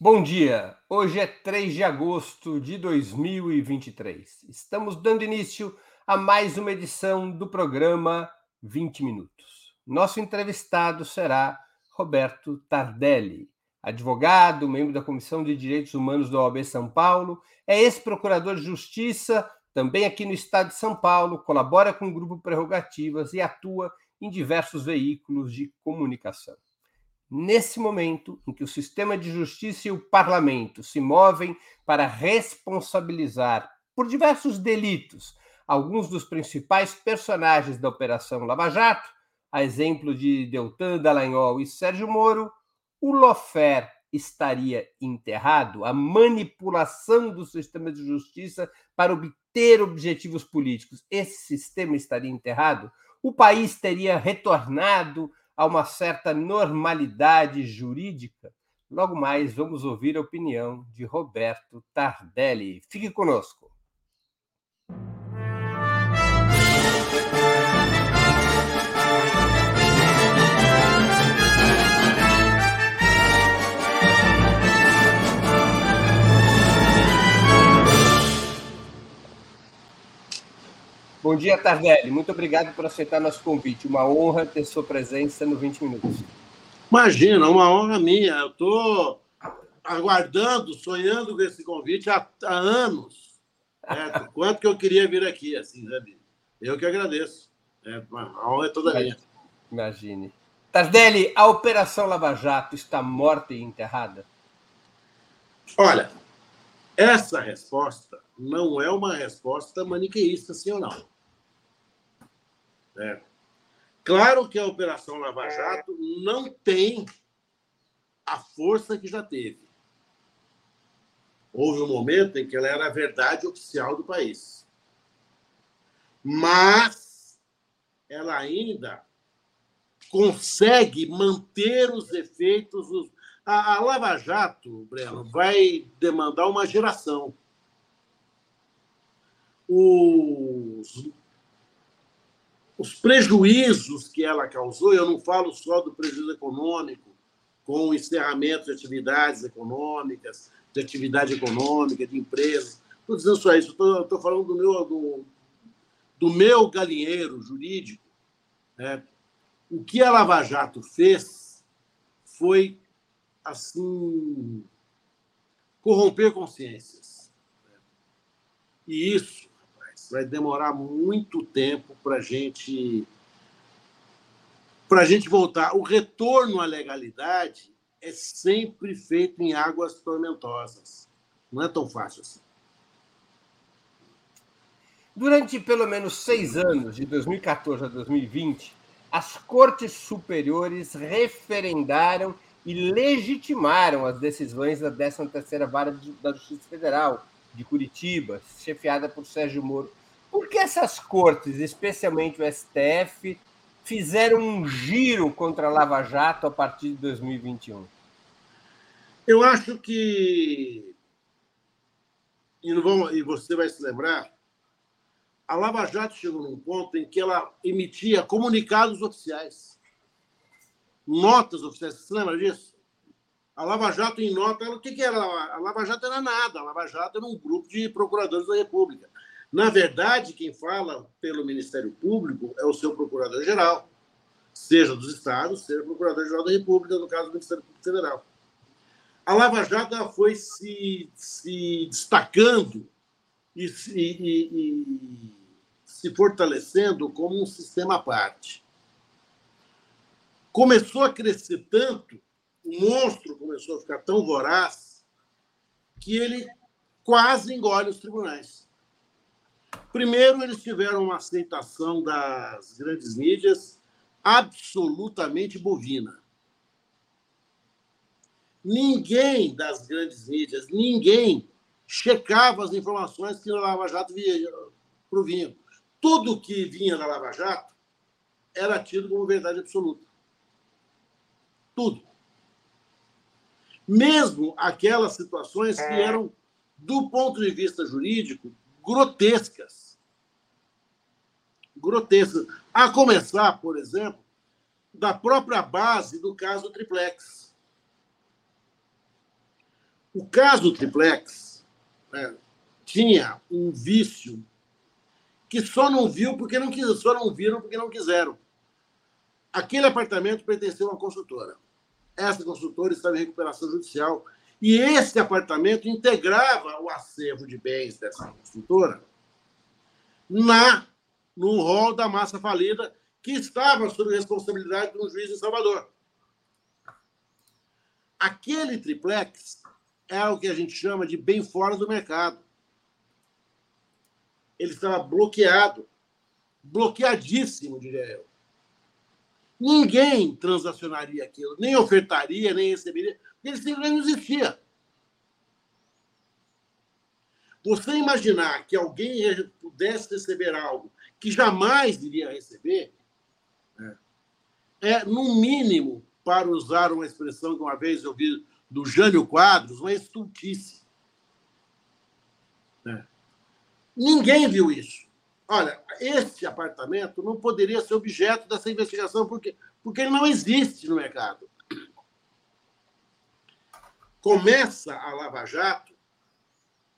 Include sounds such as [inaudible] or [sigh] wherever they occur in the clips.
Bom dia! Hoje é 3 de agosto de 2023. Estamos dando início a mais uma edição do programa 20 Minutos. Nosso entrevistado será Roberto Tardelli, advogado, membro da Comissão de Direitos Humanos da OAB São Paulo, é ex-procurador de Justiça, também aqui no estado de São Paulo, colabora com o Grupo Prerrogativas e atua em diversos veículos de comunicação nesse momento em que o sistema de justiça e o parlamento se movem para responsabilizar por diversos delitos alguns dos principais personagens da Operação Lava Jato, a exemplo de Deltan Dallagnol e Sérgio Moro, o Lofer estaria enterrado, a manipulação do sistema de justiça para obter objetivos políticos. Esse sistema estaria enterrado? O país teria retornado a uma certa normalidade jurídica? Logo mais vamos ouvir a opinião de Roberto Tardelli. Fique conosco. Bom dia, Tardelli. Muito obrigado por aceitar nosso convite. Uma honra ter sua presença no 20 Minutos. Imagina, uma honra minha. Eu estou aguardando, sonhando com esse convite há, há anos. É, quanto que eu queria vir aqui, assim, sabe? Eu que agradeço. É, a honra é toda minha. Imagine. Tardelli, a Operação Lava Jato está morta e enterrada? Olha, essa resposta não é uma resposta maniqueísta, sim ou não. É. Claro que a Operação Lava Jato não tem a força que já teve. Houve um momento em que ela era a verdade oficial do país. Mas ela ainda consegue manter os efeitos. A, Lava Jato, Breno, vai demandar uma geração os, os prejuízos que ela causou, eu não falo só do prejuízo econômico, com o encerramento de atividades econômicas, de atividade econômica, de empresas. Estou dizendo só isso, estou falando do meu, do, do meu galinheiro jurídico. Né? O que a Lava Jato fez foi, assim, corromper consciências. E isso vai demorar muito tempo para gente a gente voltar. O retorno à legalidade é sempre feito em águas tormentosas. Não é tão fácil assim. Durante pelo menos seis anos, de 2014 a 2020, as cortes superiores referendaram e legitimaram as decisões da 13ª Vara da Justiça Federal de Curitiba, chefiada por Sérgio Moro. Por que essas cortes, especialmente o STF, fizeram um giro contra a Lava Jato a partir de 2021? Eu acho que. E, não vamos... e você vai se lembrar, a Lava Jato chegou num ponto em que ela emitia comunicados oficiais, notas oficiais. Você lembra disso? A Lava Jato, em nota, o que, que era? A Lava Jato era nada. A Lava Jato era um grupo de procuradores da República. Na verdade, quem fala pelo Ministério Público é o seu procurador-geral, seja dos estados, seja procurador-geral da República, no caso do Ministério Público Federal. A Lava Jato foi se, se destacando e, e, e se fortalecendo como um sistema à parte. Começou a crescer tanto, o monstro começou a ficar tão voraz, que ele quase engole os tribunais. Primeiro, eles tiveram uma aceitação das grandes mídias absolutamente bovina. Ninguém das grandes mídias, ninguém checava as informações que a Lava Jato provinha. Tudo que vinha da Lava Jato era tido como verdade absoluta. Tudo. Mesmo aquelas situações que é. eram, do ponto de vista jurídico, grotescas. Grotescas. A começar, por exemplo, da própria base do caso Triplex. O caso triplex né, tinha um vício que só não viu porque não quis, só não viram porque não quiseram. Aquele apartamento pertenceu a uma consultora. Essa consultora estava em recuperação judicial e esse apartamento integrava o acervo de bens dessa consultora na no rol da massa falida que estava sob responsabilidade de um juiz em Salvador. Aquele triplex é o que a gente chama de bem fora do mercado. Ele estava bloqueado, bloqueadíssimo, diria eu. Ninguém transacionaria aquilo, nem ofertaria, nem receberia, ele simplesmente não existia. Você imaginar que alguém pudesse receber algo que jamais iria receber, né, é, no mínimo, para usar uma expressão que uma vez eu vi do Jânio Quadros, uma estultice. É. Ninguém viu isso. Olha, esse apartamento não poderia ser objeto dessa investigação porque, porque ele não existe no mercado. Começa a Lava Jato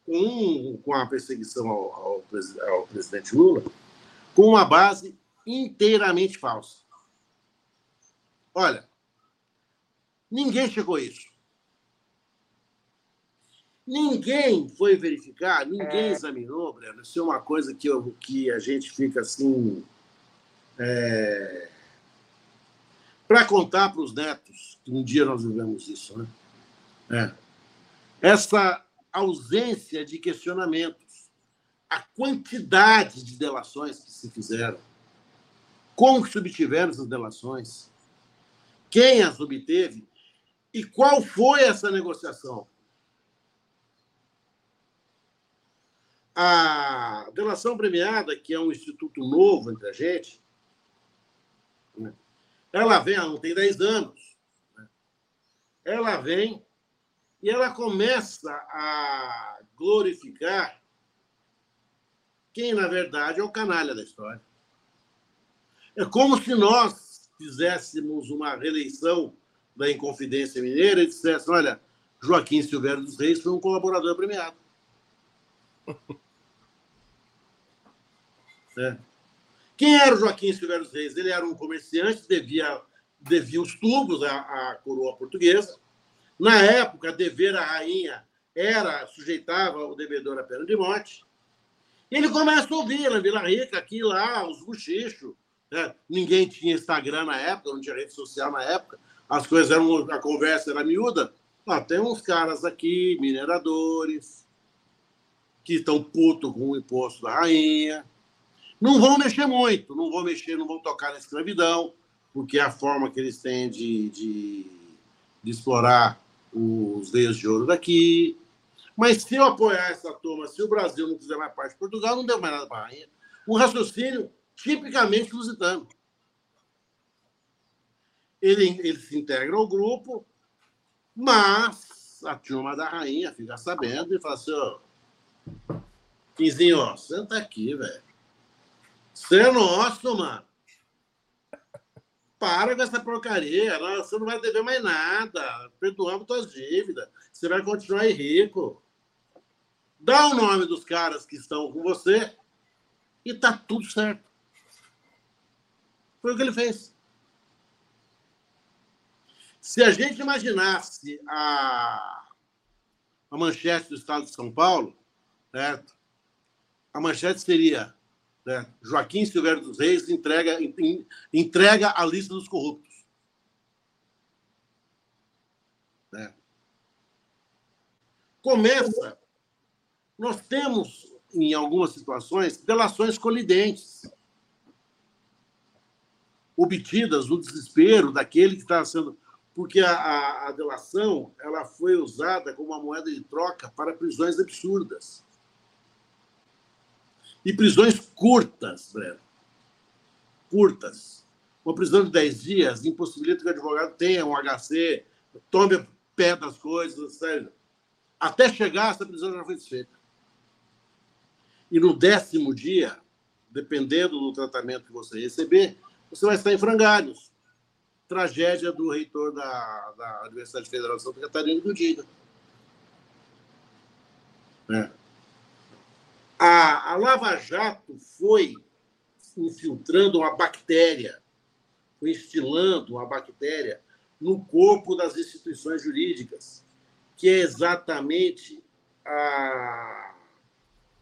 com, com a perseguição ao, ao, ao presidente Lula com uma base inteiramente falsa. Olha, ninguém chegou a isso. Ninguém foi verificar, ninguém é. examinou, Breno. Isso é uma coisa que, eu, que a gente fica assim. É... Para contar para os netos, que um dia nós vivemos isso, né? É. Essa ausência de questionamentos, a quantidade de delações que se fizeram, como se obtiveram essas delações, quem as obteve e qual foi essa negociação. A delação premiada, que é um instituto novo entre a gente, né, ela vem, ela não tem 10 anos, né, ela vem e ela começa a glorificar quem, na verdade, é o canalha da história. É como se nós fizéssemos uma reeleição da Inconfidência Mineira e disséssemos: olha, Joaquim Silvério dos Reis foi um colaborador premiado. [laughs] É. Quem era o Joaquim Silvério dos Reis? Ele era um comerciante, devia, devia os tubos à, à coroa portuguesa na época, dever à rainha era sujeitava o devedor à pena de morte. Ele começa a ouvir na Vila Rica, aqui lá, os bochichos. Né? Ninguém tinha Instagram na época, não tinha rede social na época. As coisas eram. A conversa era miúda. Ah, tem uns caras aqui, mineradores, que estão putos com o imposto da rainha. Não vão mexer muito, não vão mexer, não vão tocar na escravidão, porque é a forma que eles têm de, de, de explorar os veios de ouro daqui. Mas se eu apoiar essa turma, se o Brasil não fizer mais parte de Portugal, não deu mais nada para a rainha. Um raciocínio tipicamente lusitano. Ele, ele se integra ao grupo, mas a turma da rainha fica sabendo e fala assim: ó, Quinzinho, ó, senta aqui, velho. Você é nosso, mano. Para com essa porcaria. Você não vai dever mais nada. Perdoamos suas dívidas. Você vai continuar aí rico. Dá o nome dos caras que estão com você e tá tudo certo. Foi o que ele fez. Se a gente imaginasse a, a manchete do Estado de São Paulo, certo? a manchete seria né? Joaquim Silvério dos Reis entrega, entrega a lista dos corruptos. Né? Começa. Nós temos, em algumas situações, delações colidentes obtidas no desespero daquele que está sendo. Porque a, a, a delação ela foi usada como uma moeda de troca para prisões absurdas. E prisões curtas, Breno. Curtas. Uma prisão de 10 dias impossibilita que o advogado tenha um HC, tome pé das coisas, sério. Até chegar, essa prisão já foi desfeita. E no décimo dia, dependendo do tratamento que você receber, você vai estar em frangalhos. Tragédia do reitor da, da Universidade Federal de Santa Catarina, do Diga. É. A, a Lava Jato foi infiltrando uma bactéria, foi instilando uma bactéria no corpo das instituições jurídicas, que é exatamente a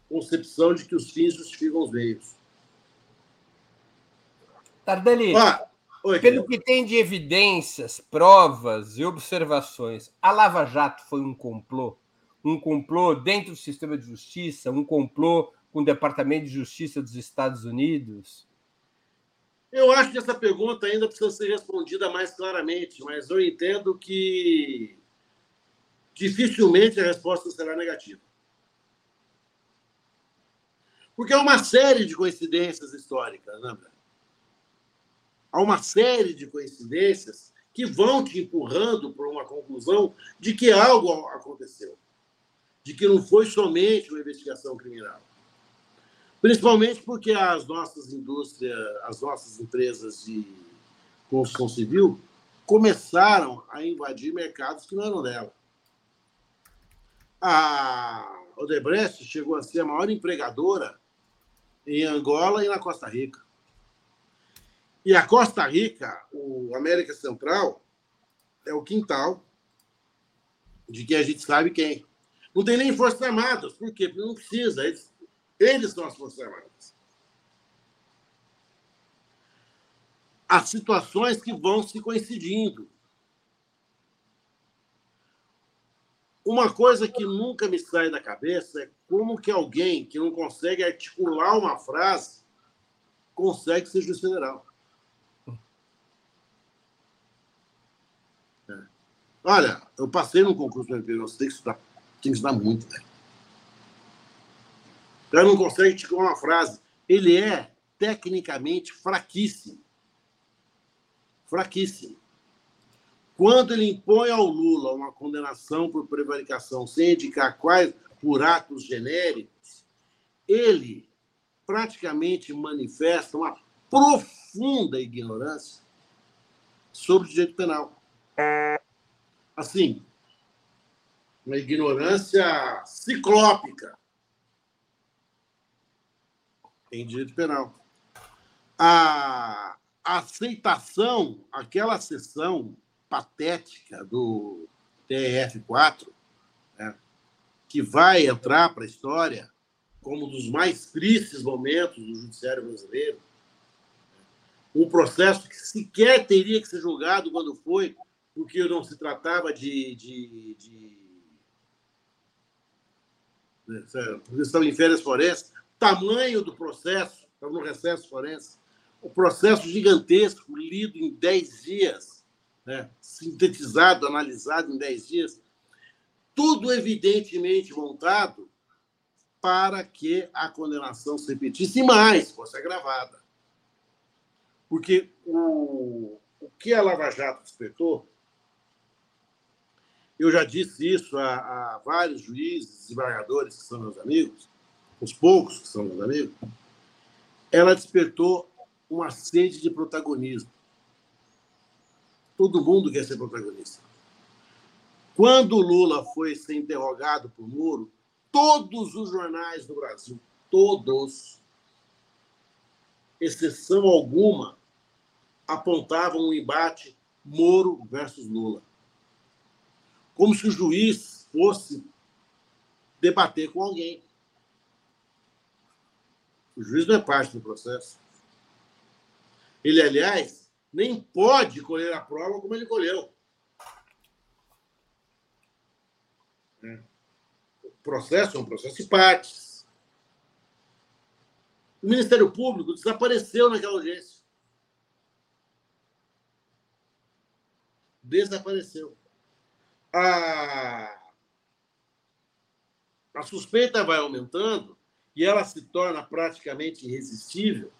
concepção de que os fins justificam os meios. Tardelli, ah, oi, pelo que tem de evidências, provas e observações, a Lava Jato foi um complô? Um complô dentro do sistema de justiça? Um complô com o Departamento de Justiça dos Estados Unidos? Eu acho que essa pergunta ainda precisa ser respondida mais claramente, mas eu entendo que dificilmente a resposta será negativa. Porque há uma série de coincidências históricas, né, Há uma série de coincidências que vão te empurrando para uma conclusão de que algo aconteceu, de que não foi somente uma investigação criminal. Principalmente porque as nossas indústrias, as nossas empresas de construção civil começaram a invadir mercados que não eram dela. A Odebrecht chegou a ser a maior empregadora em Angola e na Costa Rica. E a Costa Rica, o América Central, é o quintal de quem a gente sabe quem. Não tem nem Forças Armadas. Por quê? Porque não precisa. Eles eles são as Forças Armadas. Há situações que vão se coincidindo. Uma coisa que nunca me sai da cabeça é como que alguém que não consegue articular uma frase consegue ser juiz federal. É. Olha, eu passei no concurso do MP, você tem que estudar, tem que estudar muito, velho. O cara não consegue articular uma frase. Ele é tecnicamente fraquíssimo. Fraquíssimo. Quando ele impõe ao Lula uma condenação por prevaricação sem indicar quais por atos genéricos, ele praticamente manifesta uma profunda ignorância sobre o direito penal. Assim, uma ignorância ciclópica em direito penal. A aceitação, aquela sessão patética do TRF4, né, que vai entrar para a história como um dos mais tristes momentos do judiciário brasileiro, um processo que sequer teria que ser julgado quando foi, porque não se tratava de, de, de estava em férias florestas, tamanho do processo, estava no recesso forense, o processo gigantesco, lido em 10 dias, né? sintetizado, analisado em 10 dias, tudo evidentemente montado para que a condenação se repetisse mais, fosse agravada. Porque o, o que a Lava Jato despertou, eu já disse isso a, a vários juízes, desembargadores que são meus amigos, os poucos que são meus amigos, ela despertou uma sede de protagonismo. Todo mundo quer ser protagonista. Quando o Lula foi ser interrogado por Moro, todos os jornais do Brasil, todos, exceção alguma, apontavam um embate Moro versus Lula. Como se o juiz fosse debater com alguém. O juiz não é parte do processo. Ele, aliás, nem pode colher a prova como ele colheu. É. O processo é um processo de partes. O Ministério Público desapareceu naquela audiência. Desapareceu. A, a suspeita vai aumentando e ela se torna praticamente irresistível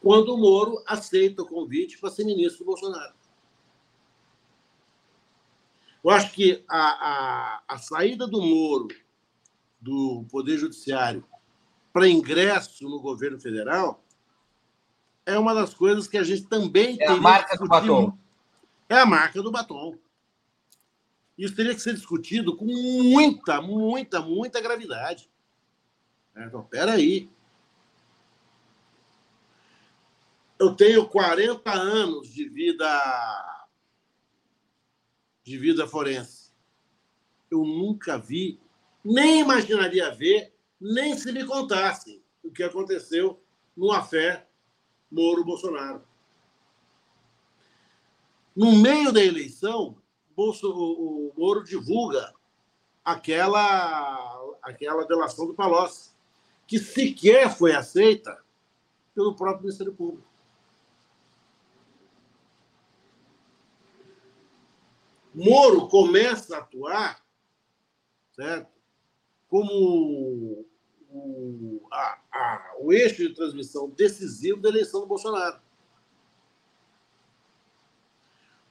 quando o Moro aceita o convite para ser ministro do Bolsonaro. Eu acho que a, a, a saída do Moro do Poder Judiciário para ingresso no governo federal é uma das coisas que a gente também é a marca do batom. É a marca do batom. Isso teria que ser discutido com muita, muita, muita gravidade. É, então, peraí. Eu tenho 40 anos de vida de vida forense. Eu nunca vi, nem imaginaria ver, nem se me contasse o que aconteceu no afé Moro-Bolsonaro. No meio da eleição, O, o Moro divulga aquela, aquela delação do Palocci, que sequer foi aceita pelo próprio Ministério Público. Moro começa a atuar certo? como o, a, a, o eixo de transmissão decisivo da eleição do Bolsonaro.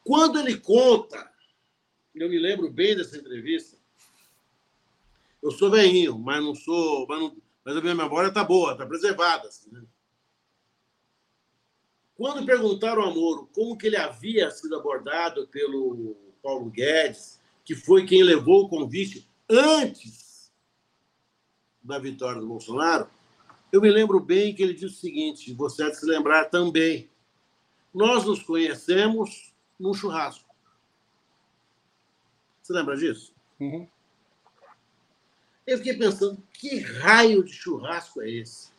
Quando ele conta, eu me lembro bem dessa entrevista, eu sou velhinho, mas não sou. Mas, não, mas a minha memória está boa, está preservada. Assim, né? Quando perguntaram ao Moro como que ele havia sido abordado pelo Paulo Guedes, que foi quem levou o convite antes da vitória do Bolsonaro, eu me lembro bem que ele disse o seguinte: você há de se lembrar também. Nós nos conhecemos num churrasco. Você lembra disso? Uhum. Eu fiquei pensando, que raio de churrasco é esse?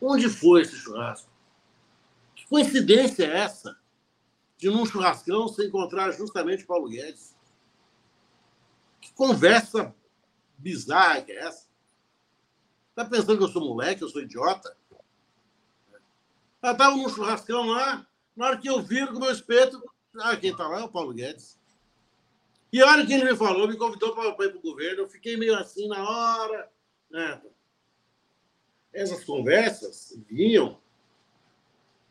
Onde foi esse churrasco? Que coincidência é essa? De num churrascão se encontrar justamente Paulo Guedes. Que conversa bizarra que é essa? Tá pensando que eu sou moleque, eu sou idiota? Ela estava num churrascão lá, na hora que eu viro com o meu espeto, ah, quem está lá é o Paulo Guedes. E a hora que ele me falou, me convidou para ir para o governo, eu fiquei meio assim na hora. Né? Essas conversas vinham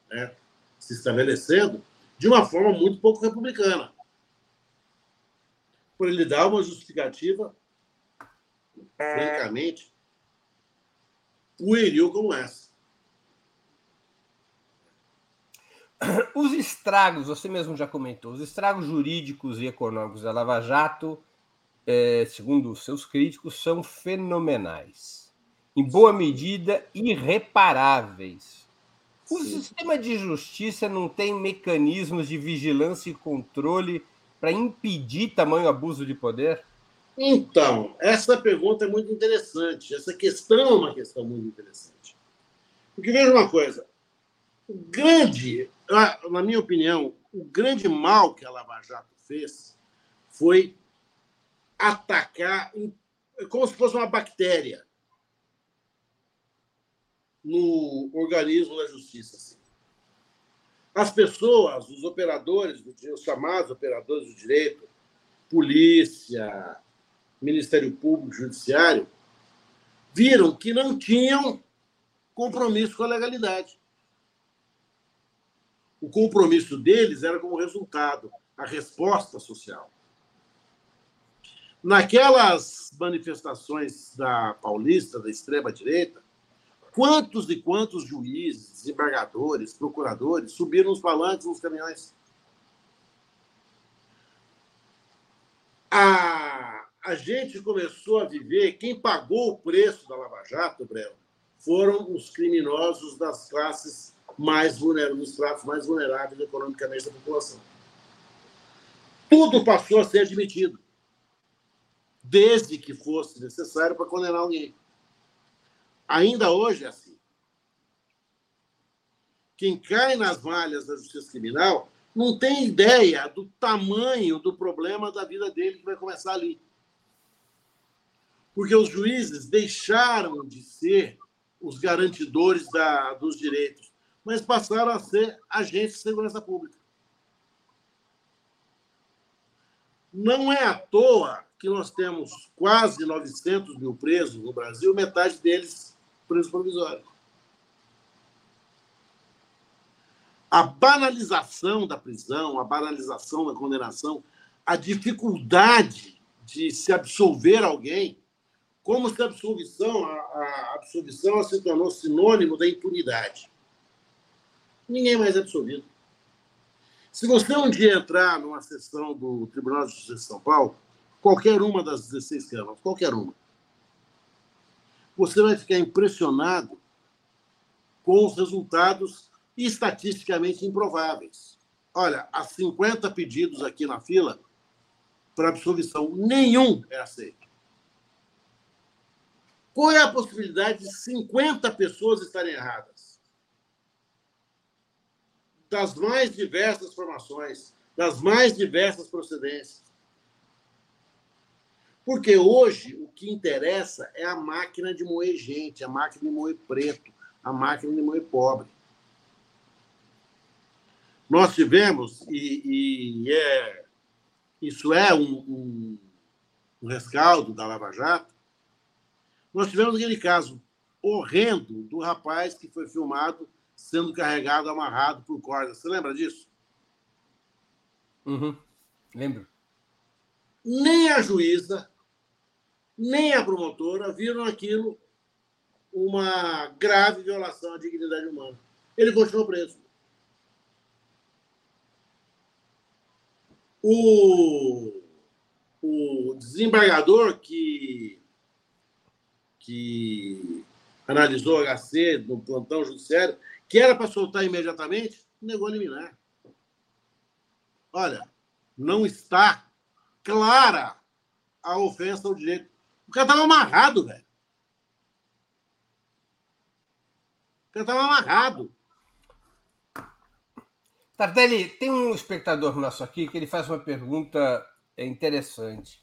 né, se estabelecendo de uma forma muito pouco republicana. Por ele dar uma justificativa, francamente, pueril como essa. [clears throat] Os estragos, você mesmo já comentou, os estragos jurídicos e econômicos da Lava Jato, é, segundo os seus críticos, são fenomenais. Em boa medida, irreparáveis. O Sim. sistema de justiça não tem mecanismos de vigilância e controle para impedir tamanho abuso de poder? Então, essa pergunta é muito interessante. Essa questão é uma questão muito interessante. Porque veja uma coisa: o grande na minha opinião, o grande mal que a Lava Jato fez foi atacar como se fosse uma bactéria no organismo da justiça. Assim. As pessoas, os operadores, os chamados operadores do direito, polícia, Ministério Público, Judiciário, viram que não tinham compromisso com a legalidade o compromisso deles era como resultado, a resposta social. Naquelas manifestações da paulista, da extrema-direita, quantos e quantos juízes, desembargadores, procuradores subiram nos palanques, nos caminhões? A, a gente começou a viver, quem pagou o preço da Lava Jato, Breno, foram os criminosos das classes mais vulneráveis, nos tratos mais vulneráveis economicamente da população. Tudo passou a ser admitido, desde que fosse necessário para condenar alguém. Ainda hoje é assim. Quem cai nas malhas da justiça criminal não tem ideia do tamanho do problema da vida dele que vai começar ali. Porque os juízes deixaram de ser os garantidores da, dos direitos mas passaram a ser agentes de segurança pública. Não é à toa que nós temos quase 900 mil presos no Brasil, metade deles presos provisórios. A banalização da prisão, a banalização da condenação, a dificuldade de se absolver alguém, como se a absolvição, a, a absolvição se tornou sinônimo da impunidade ninguém mais é absolvido. Se você um dia entrar numa sessão do Tribunal de Justiça de São Paulo, qualquer uma das 16 câmaras, qualquer uma, você vai ficar impressionado com os resultados estatisticamente improváveis. Olha, há 50 pedidos aqui na fila para absolvição, nenhum é aceito. Qual é a possibilidade de 50 pessoas estarem erradas? Das mais diversas formações, das mais diversas procedências. Porque hoje o que interessa é a máquina de moer gente, a máquina de moer preto, a máquina de moer pobre. Nós tivemos, e, e é, isso é um, um, um rescaldo da Lava Jato, nós tivemos aquele caso horrendo do rapaz que foi filmado sendo carregado, amarrado por cordas. Você lembra disso? Uhum. Lembro. Nem a juíza, nem a promotora viram aquilo uma grave violação à dignidade humana. Ele continuou preso. O, o desembargador que, que analisou o HC no plantão judiciário, que era para soltar imediatamente, negou liminar. Olha, não está clara a ofensa ao direito. O cara estava amarrado, velho. O cara estava amarrado. Tardelli, tem um espectador nosso aqui que ele faz uma pergunta interessante.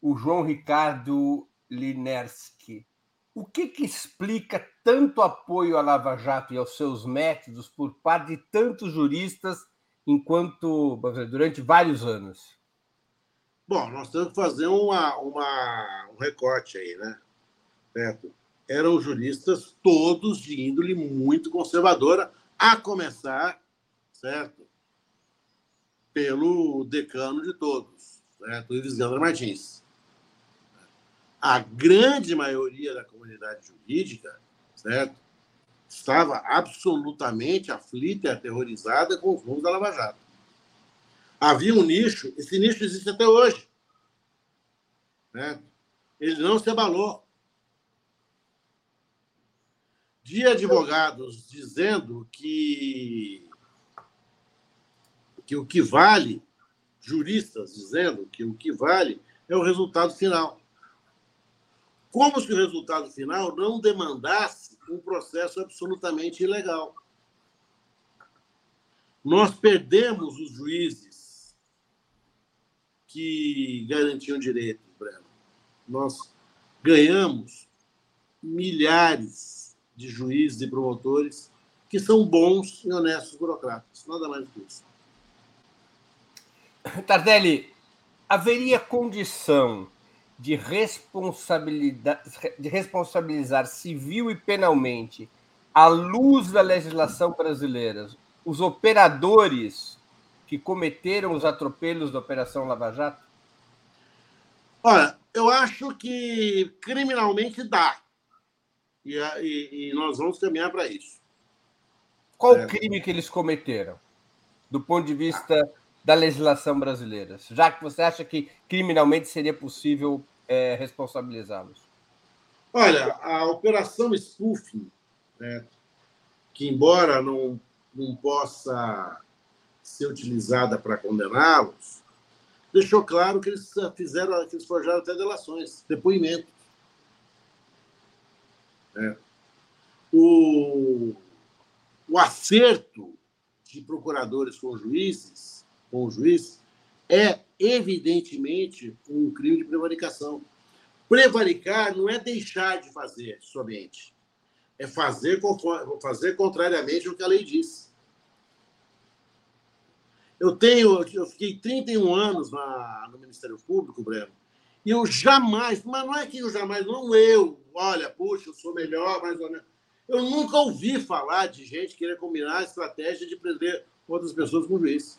O João Ricardo Linerski. O que, que explica tanto apoio à Lava Jato e aos seus métodos por parte de tantos juristas enquanto durante vários anos? Bom, nós temos que fazer uma, uma, um recorte aí, né? Certo? Eram juristas todos de índole muito conservadora, a começar certo? Pelo decano de todos, certo? Ives Gandra Martins. A grande maioria da comunidade jurídica, certo? Estava absolutamente aflita e aterrorizada com os rumos da Lava Jato. Havia um nicho, esse nicho existe até hoje. Certo? Ele não se abalou de advogados dizendo que que o que vale, juristas dizendo que o que vale é o resultado final. Como se o resultado final não demandasse um processo absolutamente ilegal. Nós perdemos os juízes que garantiam direitos, Breno. Nós ganhamos milhares de juízes e promotores que são bons e honestos burocratas. Nada mais do que isso. Tardelli, haveria condição de, responsabilidade, de responsabilizar civil e penalmente, à luz da legislação brasileira, os operadores que cometeram os atropelos da Operação Lava Jato? Olha, eu acho que criminalmente dá. E, e, e nós vamos caminhar para isso. Qual é. crime que eles cometeram? Do ponto de vista da legislação brasileira, já que você acha que criminalmente seria possível é, responsabilizá-los? Olha, a operação spoofing, né, que embora não, não possa ser utilizada para condená-los, deixou claro que eles fizeram, que eles forjaram até delações, depoimentos. Né? O, o acerto de procuradores com juízes com o juiz, é evidentemente um crime de prevaricação. Prevaricar não é deixar de fazer somente, é fazer, fazer contrariamente ao que a lei diz. Eu tenho, eu fiquei 31 anos na, no Ministério Público, Breno, e eu jamais, mas não é que eu jamais, não eu, olha, puxa, eu sou melhor, mais ou menos. Eu nunca ouvi falar de gente querer combinar a estratégia de prender outras pessoas com juiz.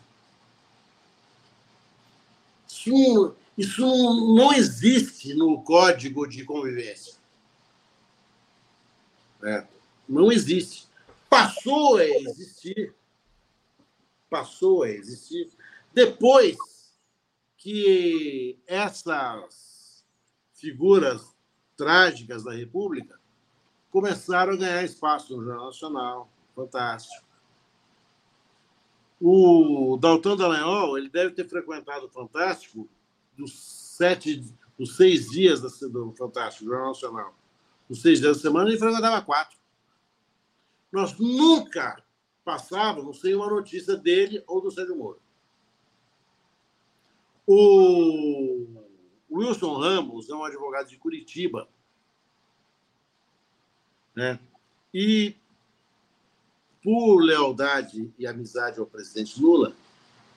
Isso, isso não existe no código de convivência. Não existe. Passou a existir passou a existir depois que essas figuras trágicas da República começaram a ganhar espaço no Jornal Nacional, fantástico. O Dalton Dallagnol, ele deve ter frequentado o Fantástico dos sete, dos seis dias do Fantástico, do Jornal Nacional. Dos seis dias da semana, ele frequentava quatro. Nós nunca passávamos sem uma notícia dele ou do Sérgio Moro. O Wilson Ramos é um advogado de Curitiba. Né? E, por lealdade e amizade ao presidente Lula,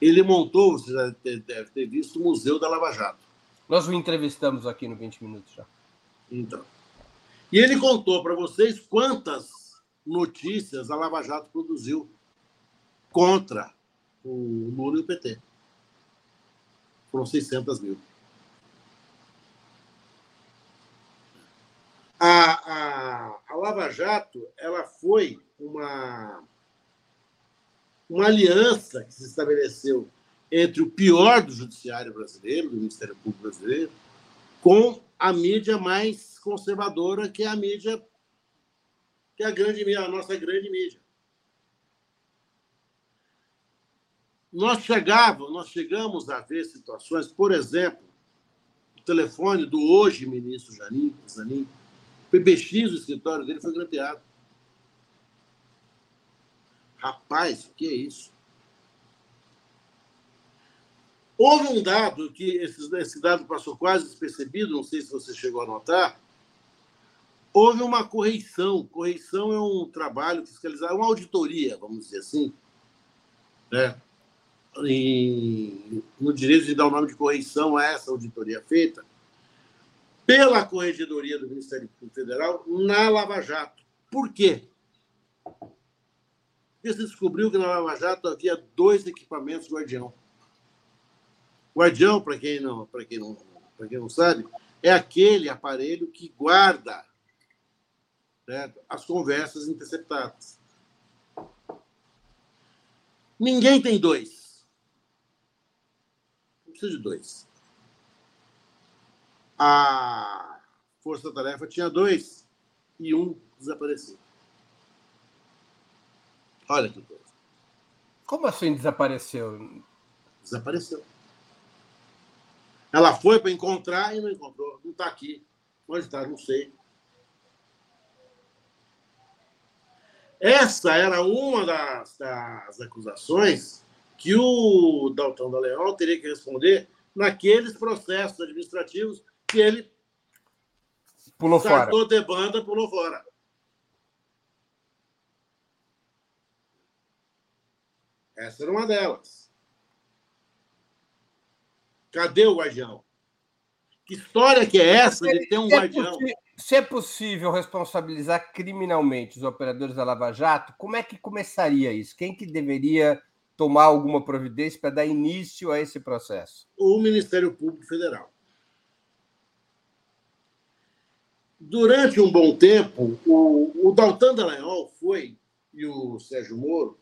ele montou, você já deve ter visto, o Museu da Lava Jato. Nós o entrevistamos aqui no 20 Minutos já. Então. E ele contou para vocês quantas notícias a Lava Jato produziu contra o Lula e o PT foram 600 mil. A, a, a Lava Jato ela foi uma, uma aliança que se estabeleceu entre o pior do judiciário brasileiro, do Ministério Público brasileiro, com a mídia mais conservadora, que é a mídia, que é a grande mídia, a nossa grande mídia. nós chegávamos, nós chegamos a ver situações, por exemplo, o telefone do hoje ministro Janim, Zanin, PBX, o escritório dele foi grampeado. Rapaz, o que é isso? Houve um dado que esse, esse dado passou quase despercebido, não sei se você chegou a notar. Houve uma correição. Correição é um trabalho fiscalizado, uma auditoria, vamos dizer assim, né? em, no direito de dar o nome de correição a essa auditoria feita pela Corregedoria do Ministério Público Federal na Lava Jato. Por quê? Porque se descobriu que na Lava Jato havia dois equipamentos Guardião. Guardião, para quem não, para quem não, para quem não sabe, é aquele aparelho que guarda né, as conversas interceptadas. Ninguém tem dois precisa de dois. A Força Tarefa tinha dois e um desapareceu. Olha que coisa. Como assim desapareceu? Desapareceu. Ela foi para encontrar e não encontrou. Não está aqui. Onde está? Não sei. Essa era uma das, das acusações que o Dalton da Leal teria que responder naqueles processos administrativos que ele pulou fora. de banda, pulou fora. Essa era uma delas. Cadê o guardião? Que história que é essa de ter um é guardião? Se é possível responsabilizar criminalmente os operadores da Lava Jato, como é que começaria isso? Quem que deveria tomar alguma providência para dar início a esse processo? O Ministério Público Federal. Durante um bom tempo, o, o Daltan Dallagnol foi, e o Sérgio Moro,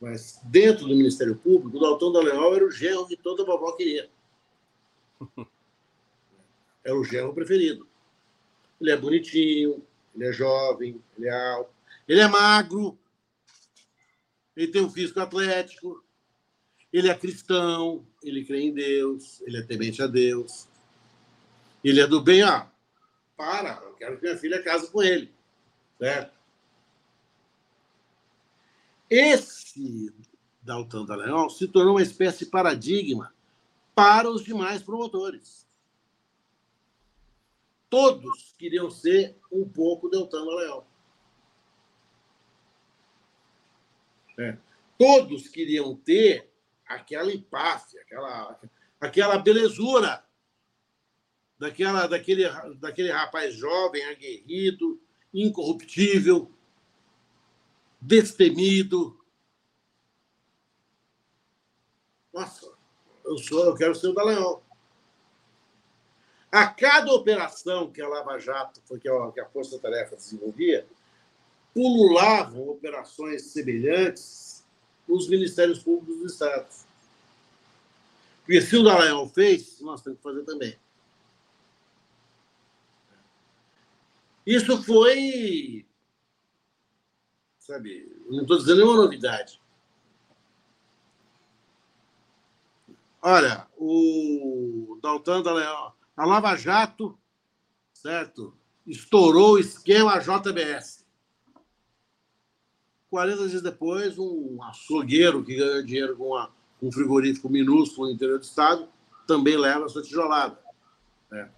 mas dentro do Ministério Público, o Dalton Dallagnol era o genro que toda vovó queria. [laughs] Era o genro preferido. Ele é bonitinho, ele é jovem, ele é alto, ele é magro, ele tem um físico atlético, ele é cristão, ele crê em Deus, ele é temente a Deus, ele é do bem. Ah, para, eu quero que minha filha case com ele. Certo? Esse Dalton Dallagnol se tornou uma espécie de paradigma para os demais promotores. Todos queriam ser um pouco Deltan Dallagnol. É. Todos queriam ter aquela empáfia, aquela, aquela belezura daquela, daquele, daquele rapaz jovem, aguerrido, incorruptível, destemido. Nossa, eu sou, eu quero ser o Dallagnol. A cada operação que a Lava Jato, que a Força Tarefa desenvolvia, pululavam operações semelhantes nos ministérios públicos dos estados. Porque se o Dallagnol fez, nós temos que fazer também. Isso foi, sabe, não estou dizendo nenhuma novidade. Olha, o Daltan Dallagnol, a Lava Jato, certo? Estourou o esquema JBS. 40 dias depois, um açougueiro que ganhou dinheiro com uma, um frigorífico minúsculo no interior do estado também leva a sua tijolada. Né?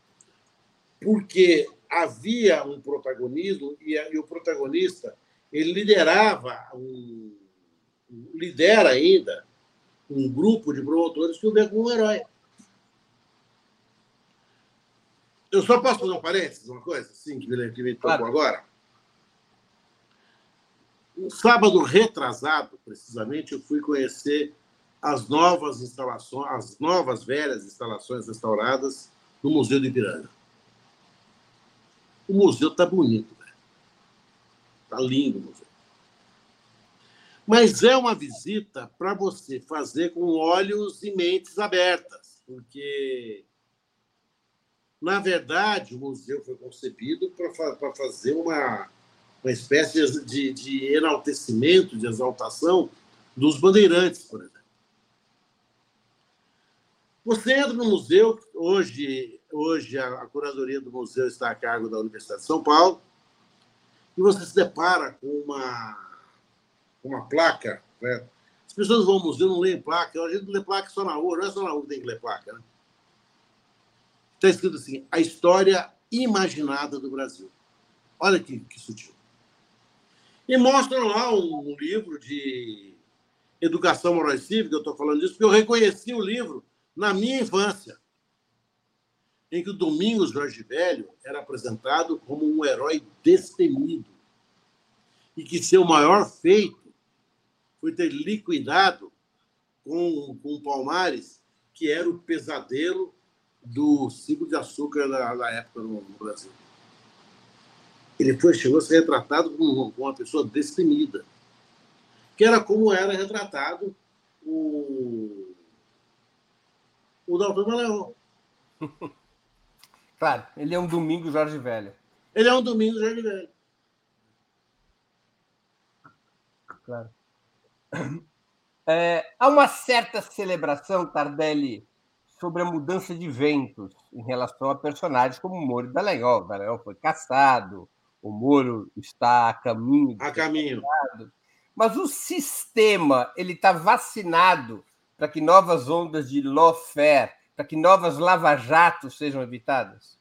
Porque havia um protagonismo e, e, o protagonista ele liderava, um, lidera ainda um grupo de promotores que o vê como um herói. Eu só posso fazer um parênteses, uma coisa, assim, que me, que me tocou claro. agora? Um sábado retrasado, precisamente, eu fui conhecer as novas instalações, as novas velhas instalações restauradas no Museu do Ipiranga. O museu está bonito. Está lindo o museu. Mas é uma visita para você fazer com olhos e mentes abertas, porque, na verdade, o museu foi concebido para fazer uma uma espécie de, de enaltecimento, de exaltação dos bandeirantes, por exemplo. Você entra no museu, hoje, hoje a, curadoria do museu está a cargo da Universidade de São Paulo, e você se depara com uma, uma placa. Né? As pessoas vão ao museu não leem placa, a gente lê placa só na rua, não é só na rua que tem que ler placa. Né? Está escrito assim: a história imaginada do Brasil. Olha que, que sutil. E mostram lá um, livro de educação moral e cívica, eu estou falando disso, porque eu reconheci o livro na minha infância, em que o Domingos Jorge Velho era apresentado como um herói destemido e que seu maior feito foi ter liquidado com, com Palmares, que era o pesadelo do ciclo de açúcar da, da época no, no Brasil. Ele foi, chegou a ser retratado como uma pessoa destemida, que era como era retratado o, o Dalton Leão. [laughs] Claro, ele é um domingo Jorge Velho. Ele é um domingo Jorge Velho. Claro. É, há uma certa celebração, Tardelli, sobre a mudança de ventos em relação a personagens como o Moro Dallagnol. Dallagnol foi caçado, o Moro está a caminho. A caminho. Mas o sistema ele está vacinado para que novas ondas de lawfare, para que novas lava-jatos sejam evitadas?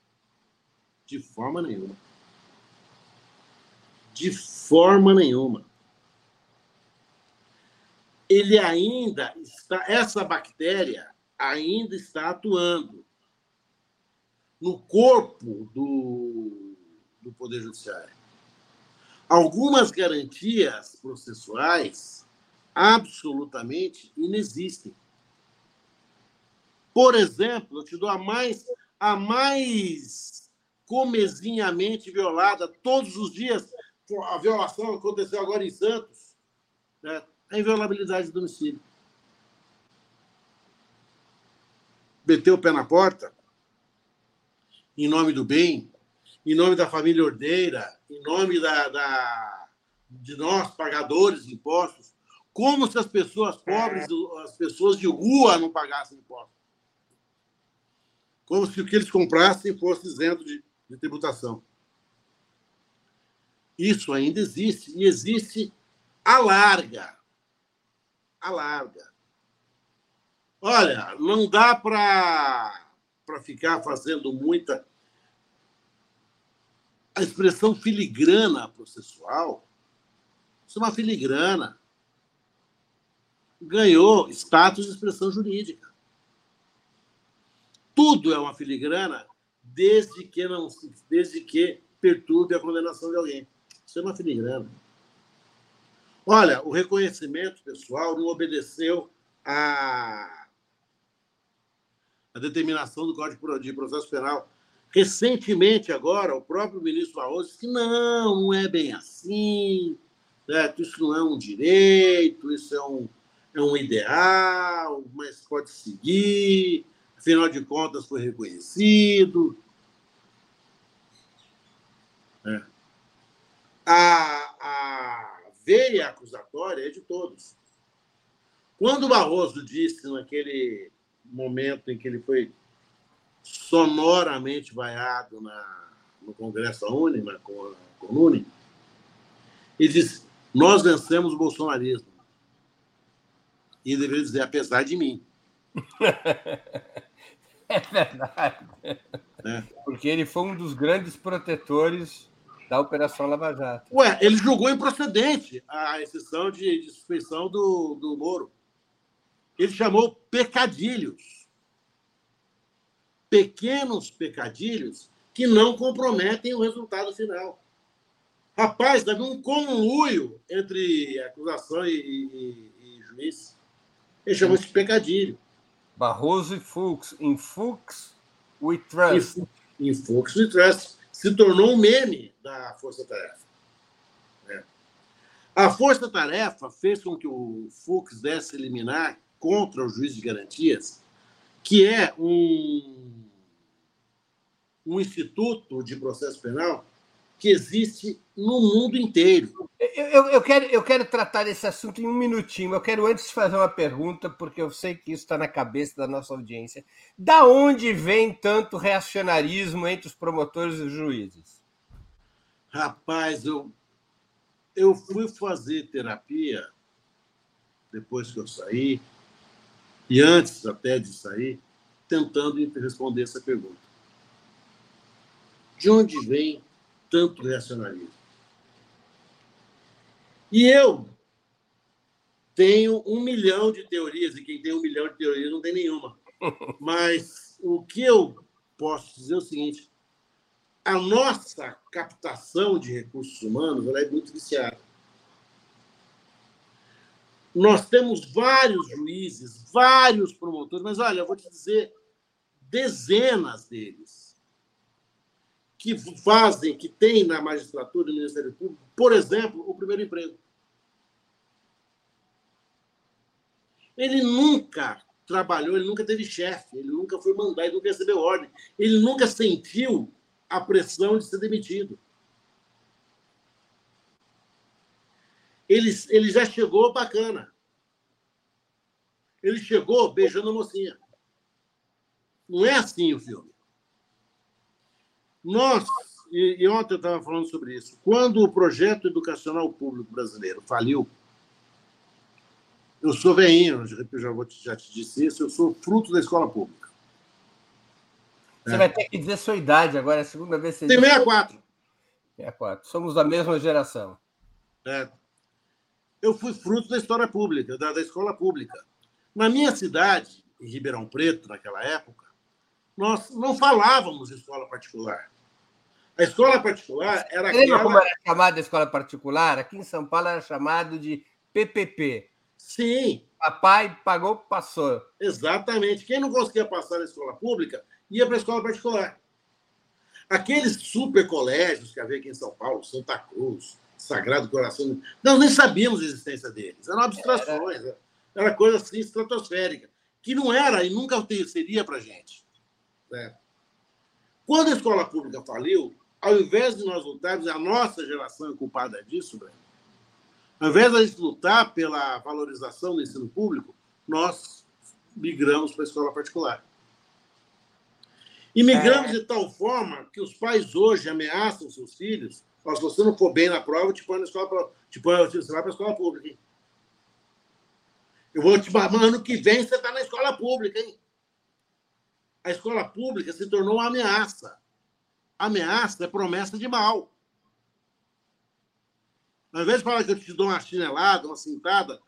De forma nenhuma. De forma nenhuma. Ele ainda está, essa bactéria ainda está atuando no corpo do do Poder Judiciário. Algumas garantias processuais absolutamente inexistem. Por exemplo, eu te dou a mais, a mais comezinhamente violada todos os dias. A violação aconteceu agora em Santos. Né? A inviolabilidade do domicílio. Meteu o pé na porta, em nome do bem, em nome da família ordeira, em nome da, da, de nós, pagadores de impostos, como se as pessoas pobres, as pessoas de rua não pagassem impostos. Como se o que eles comprassem fosse isento de, de tributação. Isso ainda existe, e existe a larga. A larga. Olha, não dá para ficar fazendo muita a expressão filigrana processual, isso é uma filigrana. Ganhou status de expressão jurídica. Tudo é uma filigrana desde que não desde que perturbe a condenação de alguém. Isso é uma filigrana. Olha, o reconhecimento pessoal não obedeceu à, à determinação do Código de Processo Penal Recentemente, agora, o próprio ministro Barroso disse que não, não é bem assim, certo? isso não é um direito, isso é um, é um ideal, mas pode seguir, afinal de contas foi reconhecido. É. A, a veia acusatória é de todos. Quando Barroso disse naquele momento em que ele foi sonoramente vaiado na, no Congresso da Uni, na Conune, ele disse: Nós vencemos o bolsonarismo. E deveria dizer, apesar de mim. [laughs] [laughs] é verdade. É. Porque ele foi um dos grandes protetores da Operação Lava Jato. Ué, ele julgou improcedente a exceção de, de suspeição do, do Moro. Ele chamou pecadilhos. Pequenos pecadilhos que não comprometem o resultado final. Rapaz, havia um conluio entre acusação e, e, e juiz. Ele chamou isso de pecadilho. Barroso e Fux. Em Fux, we trust. Em, Fux, we trust. Se tornou um meme da Força Tarefa. É. A Força Tarefa fez com que o Fux desse eliminar contra o juiz de garantias, que é um, um instituto de processo penal que existe no mundo inteiro. Eu, eu, eu, quero, eu quero tratar desse assunto em um minutinho. Eu quero antes fazer uma pergunta, porque eu sei que isso está na cabeça da nossa audiência. Da onde vem tanto reacionarismo entre os promotores e os juízes? Rapaz, eu, eu fui fazer terapia depois que eu saí, e antes até de sair, tentando responder essa pergunta. De onde vem tanto reacionarismo? E eu tenho um milhão de teorias, e quem tem um milhão de teorias não tem nenhuma. [laughs] Mas o que eu posso dizer é o seguinte: a nossa captação de recursos humanos é muito viciada. Nós temos vários juízes, vários promotores, mas olha, eu vou te dizer, dezenas deles que fazem, que tem na magistratura e no Ministério Público, por exemplo, o primeiro emprego. Ele nunca trabalhou, ele nunca teve chefe, ele nunca foi mandado, ele nunca recebeu ordem, ele nunca sentiu a pressão de ser demitido. Ele, ele já chegou bacana. Ele chegou beijando a mocinha. Não é assim o filme. Nós, e, ontem eu estava falando sobre isso, quando o projeto educacional público brasileiro faliu, eu sou veinho, já, vou te, já te disse isso, eu sou fruto da escola pública. Você é. vai ter que dizer sua idade agora, é a segunda vez que você Tem 64. 64. Somos da mesma geração. É, eu fui fruto da história pública, da, da escola pública. Na minha cidade, em Ribeirão Preto, naquela época, nós não falávamos escola particular. A escola particular era Você lembra como era chamada escola particular? Aqui em São Paulo era chamado de PPP. Sim. Papai pagou, passou. Exatamente. Quem não conseguia passar na escola pública ia para a escola particular. Aqueles super colégios que havia aqui em São Paulo, Santa Cruz, Sagrado Coração. Nós nem sabíamos a existência deles. Eram abstrações. Era, era coisa assim estratosférica. Que não era e nunca seria para a gente. Né? Quando a escola pública faliu, ao invés de nós lutarmos, a nossa geração é culpada disso, ao invés de a gente lutar pela valorização do ensino público, nós migramos para a escola particular. E migramos é. de tal forma que os pais hoje ameaçam seus filhos Ó, se você não for bem na prova, te põe na escola, te põe, você vai para a escola pública. Hein? Eu vou te mas ano que vem você está na escola pública, hein? A escola pública se tornou uma ameaça. Ameaça é promessa de mal. Ao invés de falar que eu te dou uma chinelada, uma cintada,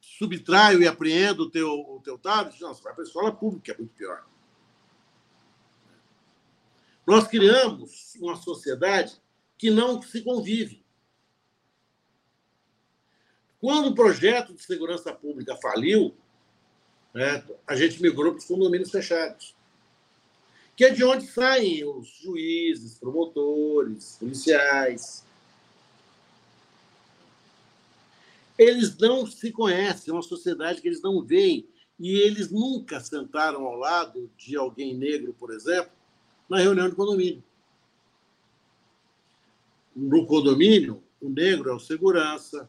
subtraio e apreendo o teu, o teu tablet, não, você vai para a escola pública, é muito pior. Nós criamos uma sociedade que não se convive. Quando o projeto de segurança pública faliu, né, a gente migrou para os condomínios fechados, que é de onde saem os juízes, promotores, policiais. Eles não se conhecem, é uma sociedade que eles não veem. E eles nunca sentaram ao lado de alguém negro, por exemplo, na reunião de condomínio. No condomínio, o negro é o segurança,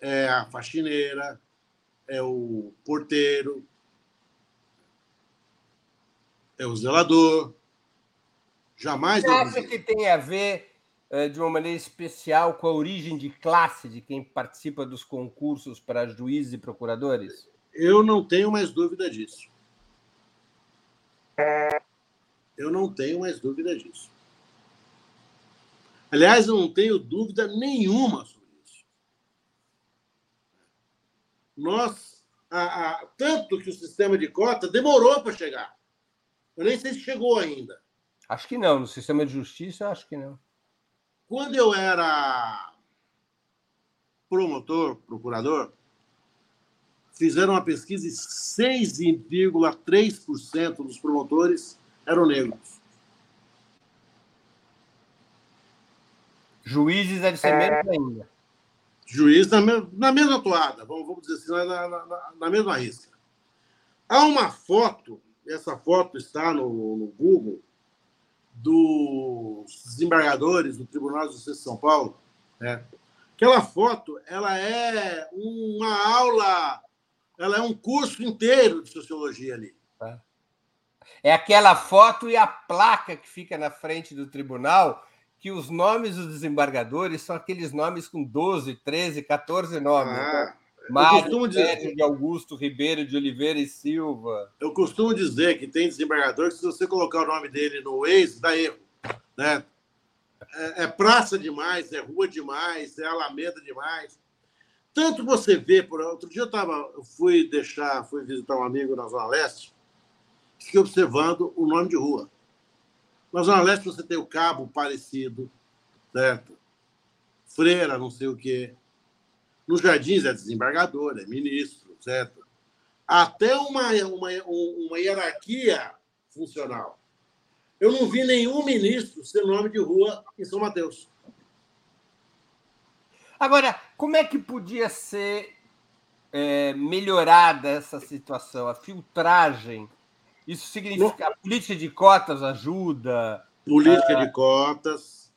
é a faxineira, é o porteiro, é o zelador. Jamais. Você acha que tem a ver eh, de uma maneira especial com a origem de classe de quem participa dos concursos para juízes e procuradores? Eu não tenho mais dúvida disso. Eu não tenho mais dúvida disso. Aliás, eu não tenho dúvida nenhuma sobre isso. Nós, a, a, tanto que o sistema de cota demorou para chegar. Eu nem sei se chegou ainda. Acho que não. No sistema de justiça, acho que não. Quando eu era promotor, procurador, fizeram uma pesquisa e 6,3% dos promotores eram negros. Juízes é de ser menos ainda. Juiz na, na mesma toada, vamos, vamos dizer assim, na, na, na, mesma risca. Há uma foto, essa foto está no, no Google, dos desembargadores do Tribunal de Justiça de São Paulo. Né? Aquela foto, ela é uma aula, ela é um curso inteiro de sociologia ali. É aquela foto e a placa que fica na frente do tribunal, que os nomes dos desembargadores são aqueles nomes com 12, 13, 14 nomes. Ah, né? Mário dizer... de Augusto Ribeiro de Oliveira e Silva. Eu costumo dizer que tem desembargador que, se você colocar o nome dele no Waze, dá erro. Né? É, é praça demais, é rua demais, é alameda demais. Tanto você vê, por outro dia eu, tava, eu fui deixar, fui visitar um amigo na Zona Leste, fiquei observando o nome de rua. Na Zona Leste você tem o Cabo Parecido, certo? Freira, não sei o quê. Nos jardins é desembargador, é ministro, certo? Até uma, uma, uma hierarquia funcional. Eu não vi nenhum ministro ser nome de rua em São Mateus. Agora, como é que podia ser é, melhorada essa situação, a filtragem? Isso significa a política de cotas ajuda? Política de cotas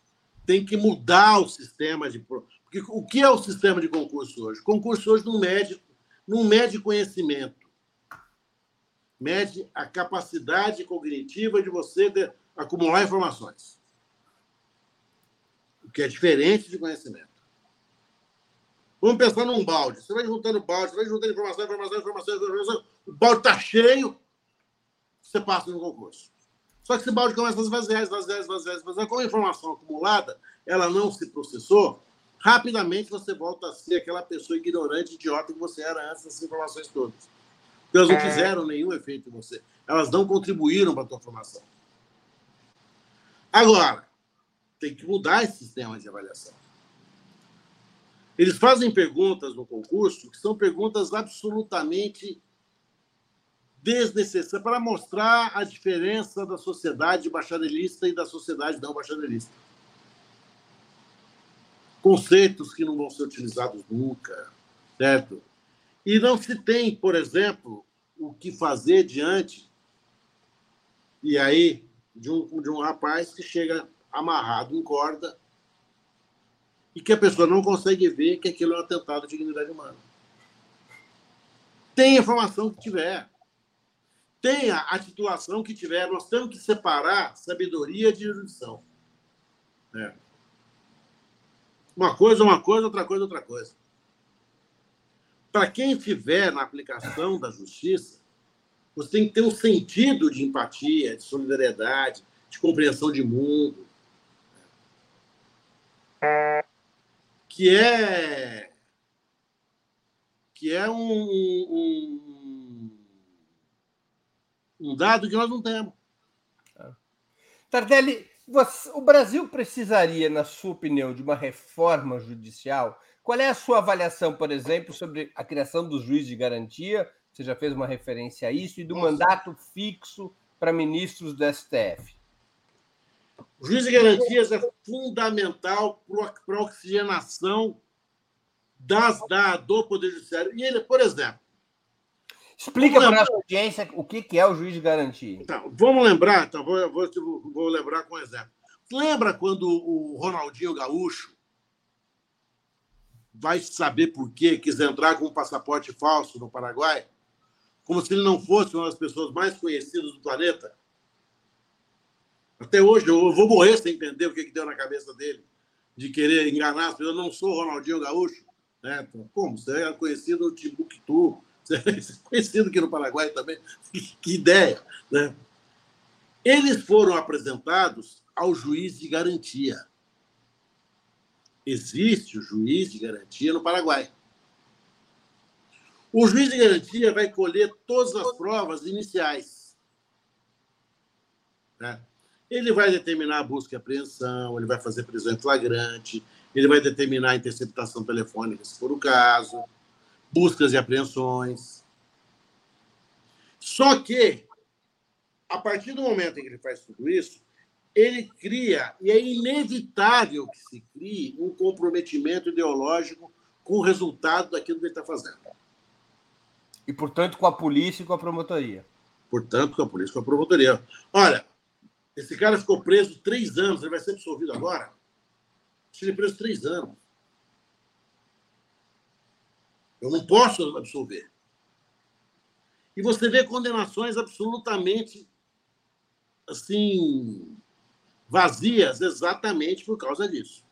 tem que mudar o sistema de porque o que é o sistema de concurso hoje? O concurso hoje não mede, não mede conhecimento. Mede a capacidade cognitiva de você de acumular informações. O que é diferente de conhecimento. Vamos pensar num balde. Você vai juntando balde, você vai juntando informação, informação, informação, informação. O balde está cheio, você passa no concurso. Só que esse balde começa a esvaziar, esvaziar, esvaziar, esvaziar. Com a informação acumulada, ela não se processou, rapidamente você volta a ser aquela pessoa ignorante, idiota que você era antes dessas informações todas. Porque elas não é. fizeram nenhum efeito em você. Elas não contribuíram para a tua formação. Agora, tem que mudar esse sistema de avaliação. Eles fazem perguntas no concurso que são perguntas absolutamente desnecessárias para mostrar a diferença da sociedade bacharelista e da sociedade não bacharelista conceitos que não vão ser utilizados nunca, certo? E não se tem, por exemplo, o que fazer diante, e aí, de um, de um rapaz que chega amarrado em corda e que a pessoa não consegue ver que aquilo é um atentado à dignidade humana. Tem informação que tiver. Tenha a titulação que tiver. Nós temos que separar sabedoria de erudição. É. Uma coisa uma coisa, outra coisa outra coisa. Para quem estiver na aplicação da justiça, você tem que ter um sentido de empatia, de solidariedade, de compreensão de mundo. Que é que é um, um, um dado que nós não temos. Tardelli, você, o Brasil precisaria, na sua opinião, de uma reforma judicial? Qual é a sua avaliação, por exemplo, sobre a criação do juiz de garantia? Você já fez uma referência a isso, e do Nossa. mandato fixo para ministros do STF. O juiz de garantias é fundamental para a oxigenação das, da, do Poder Judiciário. E ele, por exemplo. Explica para a audiência o que é o juiz de garantia. Então, vamos lembrar, então, vou, vou, vou lembrar com um exemplo. Lembra quando o Ronaldinho Gaúcho vai saber por quê quis entrar com um passaporte falso no Paraguai? Como se ele não fosse uma das pessoas mais conhecidas do planeta? Até hoje eu vou morrer sem entender o que, que deu na cabeça dele de querer enganar as pessoas. Eu não sou Ronaldinho Gaúcho. Né? Como? Você é conhecido Timbuktu, [laughs] conhecido aqui no Paraguai também. Que ideia! Né? Eles foram apresentados ao juiz de garantia. Existe o juiz de garantia no Paraguai. O juiz de garantia vai colher todas as provas iniciais. Né? Ele vai determinar a busca e apreensão, ele vai fazer prisão em flagrante, ele vai determinar a interceptação telefônica, se for o caso, buscas e apreensões. Só que, a partir do momento em que ele faz tudo isso, ele cria, e é inevitável que se crie, um comprometimento ideológico com o resultado daquilo que ele está fazendo. E, portanto, com a polícia e com a promotoria. Portanto, com a polícia e com a promotoria. Olha, esse cara ficou preso três anos, ele vai ser absolvido agora? Ele preso três anos. Eu não posso absolver. E você vê condenações absolutamente assim vazias exatamente por causa disso.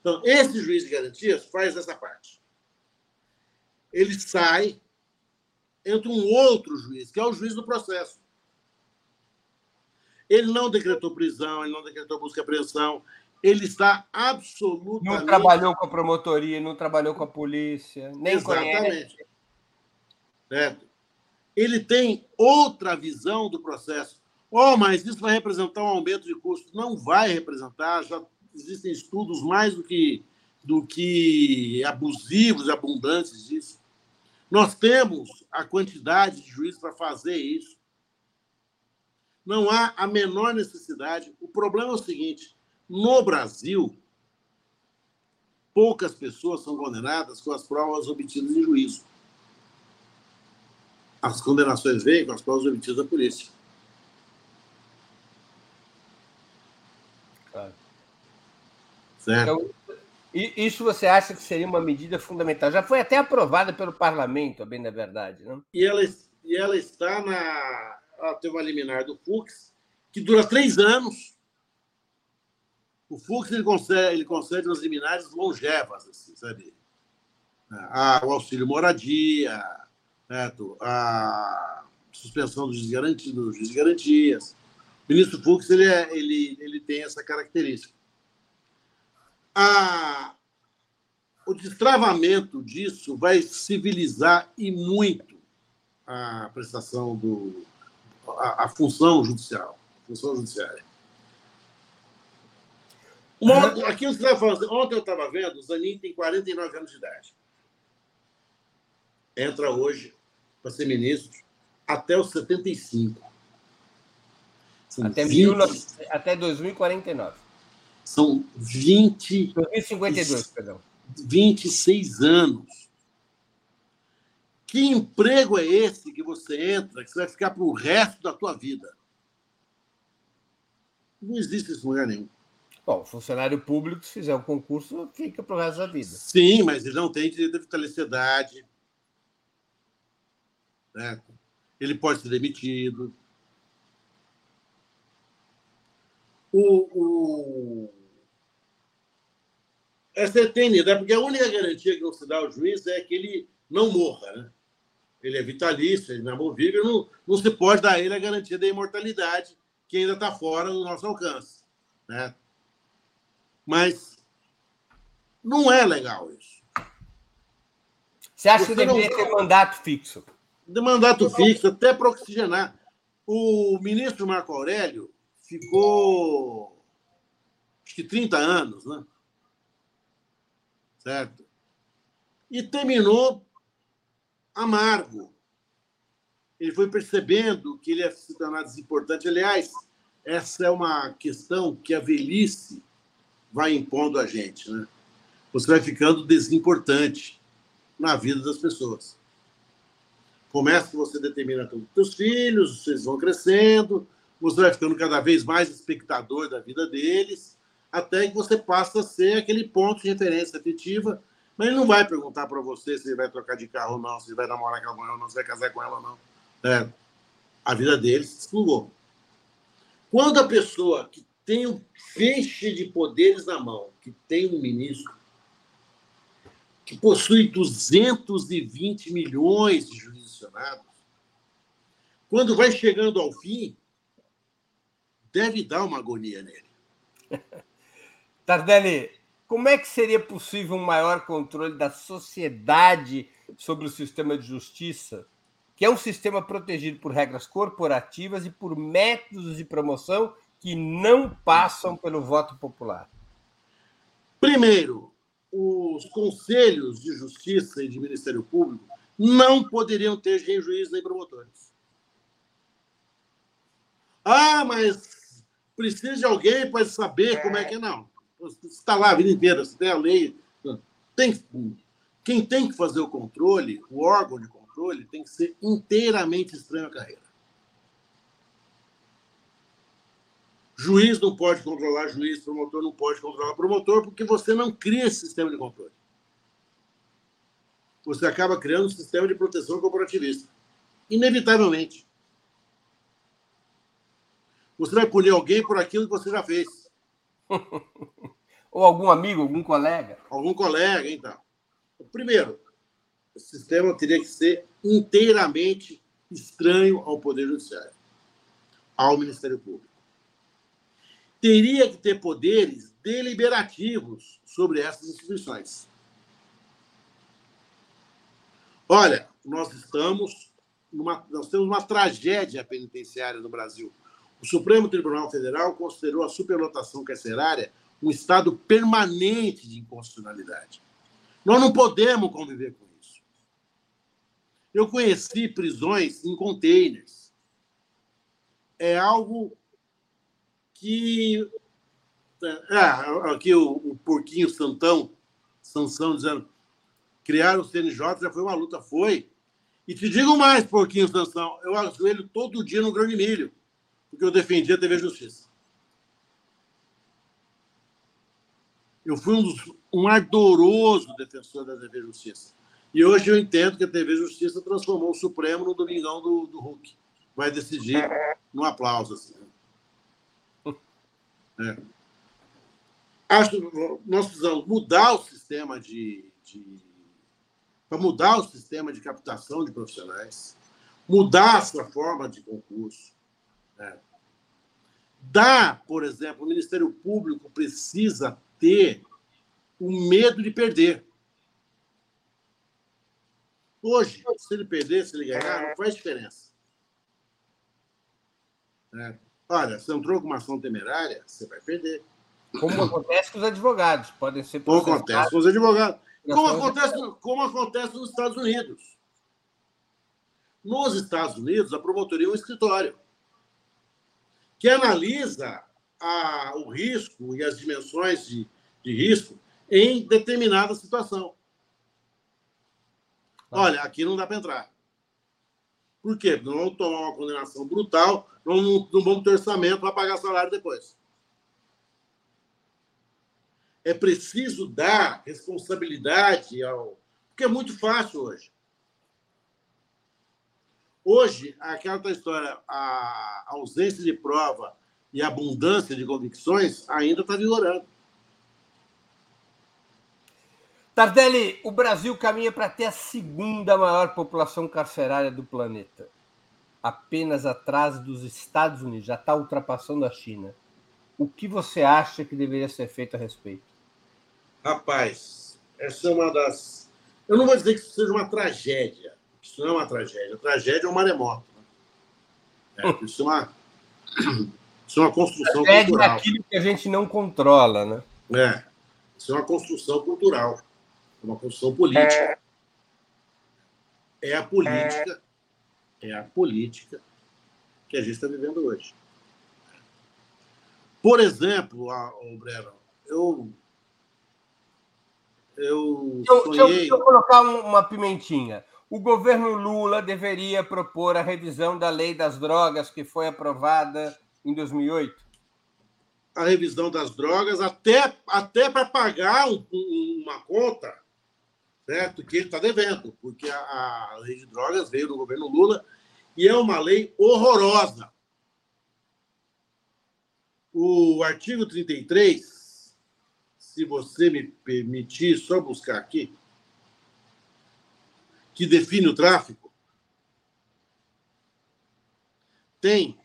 Então, esse juiz de garantias faz essa parte. Ele sai, entra um outro juiz, que é o juiz do processo. Ele não decretou prisão, ele não decretou busca e apreensão. Ele está absolutamente. Não trabalhou com a promotoria, não trabalhou com a polícia, nem Exatamente. Conhece. Certo. Ele tem outra visão do processo. Oh, mas isso vai representar um aumento de custo. Não vai representar, já existem estudos mais do que, do que abusivos e abundantes disso. Nós temos a quantidade de juízes para fazer isso. Não há a menor necessidade. O problema é o seguinte: no Brasil, poucas pessoas são condenadas com as provas obtidas em juízo. As condenações vêm com as provas obtidas da polícia. Claro. Certo? Então, isso você acha que seria uma medida fundamental? Já foi até aprovada pelo parlamento, bem da verdade, não? E ela, e ela está na, ela teve uma liminar do Fux, que dura três anos. O Fux ele concede, ele concede umas liminares longevas, assim, sabe? A, o auxílio moradia, certo? a suspensão dos garantias, dos garantias. O ministro Fux ele, é, ele, ele tem essa característica. O destravamento disso vai civilizar e muito a prestação do, a, a função judicial, a função judiciária. Uma, aquilo que você estava falando, ontem eu estava vendo, o Zanin tem 49 anos de idade. Entra hoje para ser ministro até os 75. São até, 20, 19, até 2049. São 20. 2052, perdão. 26 anos que emprego é esse que você entra, que você vai ficar para o resto da tua vida? Não existe isso em lugar nenhum. Bom, funcionário público, se fizer o um concurso, fica para o resto da vida. Sim, mas ele não tem direito à vitaliciedade. Né? Ele pode ser demitido. O, o... Essa é eternidade, porque a única garantia que não se dá ao juiz é que ele não morra, né? ele é vitalício, ele é inamovível, não, não se pode dar a ele a garantia da imortalidade, que ainda está fora do nosso alcance. Né? Mas não é legal isso. Você acha Você que deveria não... ter mandato fixo? De mandato fixo, até para oxigenar. O ministro Marco Aurélio ficou acho que 30 anos, né? Certo? E terminou amargo. Ele foi percebendo que ele ia se tornar desimportante. Aliás, essa é uma questão que a velhice vai impondo a gente. Né? você vai ficando desimportante na vida das pessoas. Começa que você determina todos os seus filhos, vocês vão crescendo, você vai ficando cada vez mais espectador da vida deles, até que você passa a ser aquele ponto de referência afetiva, mas ele não vai perguntar para você se ele vai trocar de carro ou não, se ele vai namorar com ela ou não, se vai casar com ela ou não. É, a vida deles se. Quando a pessoa que tem um feixe de poderes na mão, que tem um ministro, que possui 220 milhões de jurisdicionados, quando vai chegando ao fim, deve dar uma agonia nele. [laughs] Tardelli, como é que seria possível um maior controle da sociedade sobre o sistema de justiça, que é um sistema protegido por regras corporativas e por métodos de promoção que não passam pelo voto popular? Primeiro, os conselhos de justiça e de Ministério Público não poderiam ter juiz nem promotores. Ah, mas precisa de alguém para saber como é que é. Não. Está lá a vida inteira, você tem a lei. Tem, quem tem que fazer o controle, o órgão de controle, tem que ser inteiramente estranho à carreira. Juiz não pode controlar juiz, promotor não pode controlar promotor, porque você não cria esse sistema de controle. Você acaba criando um sistema de proteção corporativista. Inevitavelmente. Você vai punir alguém por aquilo que você já fez. [laughs] Ou algum amigo, algum colega. Algum colega, então. Primeiro, o sistema teria que ser inteiramente estranho ao Poder Judiciário, ao Ministério Público teria que ter poderes deliberativos sobre essas instituições. Olha, nós estamos numa, nós temos uma tragédia penitenciária no Brasil. O Supremo Tribunal Federal considerou a superlotação carcerária um estado permanente de inconstitucionalidade. Nós não podemos conviver com isso. Eu conheci prisões em containers. É algo que é, aqui o, o porquinho Santão, Sansão, dizendo criar o CNJ já foi uma luta, foi. E te digo mais, porquinho Sansão, eu ajoelho todo dia no grão de milho, porque eu defendi a TV Justiça. Eu fui um, dos, um ardoroso defensor da TV Justiça. E hoje eu entendo que a TV Justiça transformou o Supremo no domingão do, do Hulk. Vai decidir no aplauso. Assim. É. Acho que nós precisamos mudar o sistema de, de para mudar o sistema de captação de profissionais, mudar a sua forma de concurso. Né? Por exemplo, o Ministério Público precisa ter o medo de perder. Hoje, se ele perder, se ele ganhar, não faz diferença. É. Olha, se entrou com uma ação temerária, você vai perder. Como [clears throat] acontece com os advogados, podem ser Como acontece com os advogados. Como acontece, como acontece nos Estados Unidos. Nos Estados Unidos, a promotoria é um escritório que analisa a, o risco e as dimensões de, de risco em determinada situação. Tá. Olha, aqui não dá para entrar. Por quê? Porque nós vamos tomar uma condenação brutal, nós não, não vamos ter orçamento para pagar salário depois. É preciso dar responsabilidade ao. Porque é muito fácil hoje. Hoje, aquela história, a ausência de prova e a abundância de convicções ainda está vigorando. Tardelli, o Brasil caminha para ter a segunda maior população carcerária do planeta, apenas atrás dos Estados Unidos, já está ultrapassando a China. O que você acha que deveria ser feito a respeito? Rapaz, essa é uma das. Eu não vou dizer que isso seja uma tragédia. Isso não é uma tragédia. A tragédia é um maremoto. Né? É, isso, é uma... [coughs] isso é uma construção tragédia cultural. É aquilo que a gente não controla, né? É. Isso é uma construção cultural uma construção política. É a política, é a política que a gente está vivendo hoje. Por exemplo, o Breno, eu eu Deixa eu, sonhei... deixa eu- deixa eu colocar um- uma pimentinha. O governo Lula deveria propor a revisão da lei das drogas que foi aprovada em 2008? a revisão das drogas, até, até para pagar um- um- uma conta, certo? Que ele está devendo, porque a, a lei de drogas veio do governo Lula e é uma lei horrorosa. O artigo 33, se você me permitir só buscar aqui, que define o tráfico, tem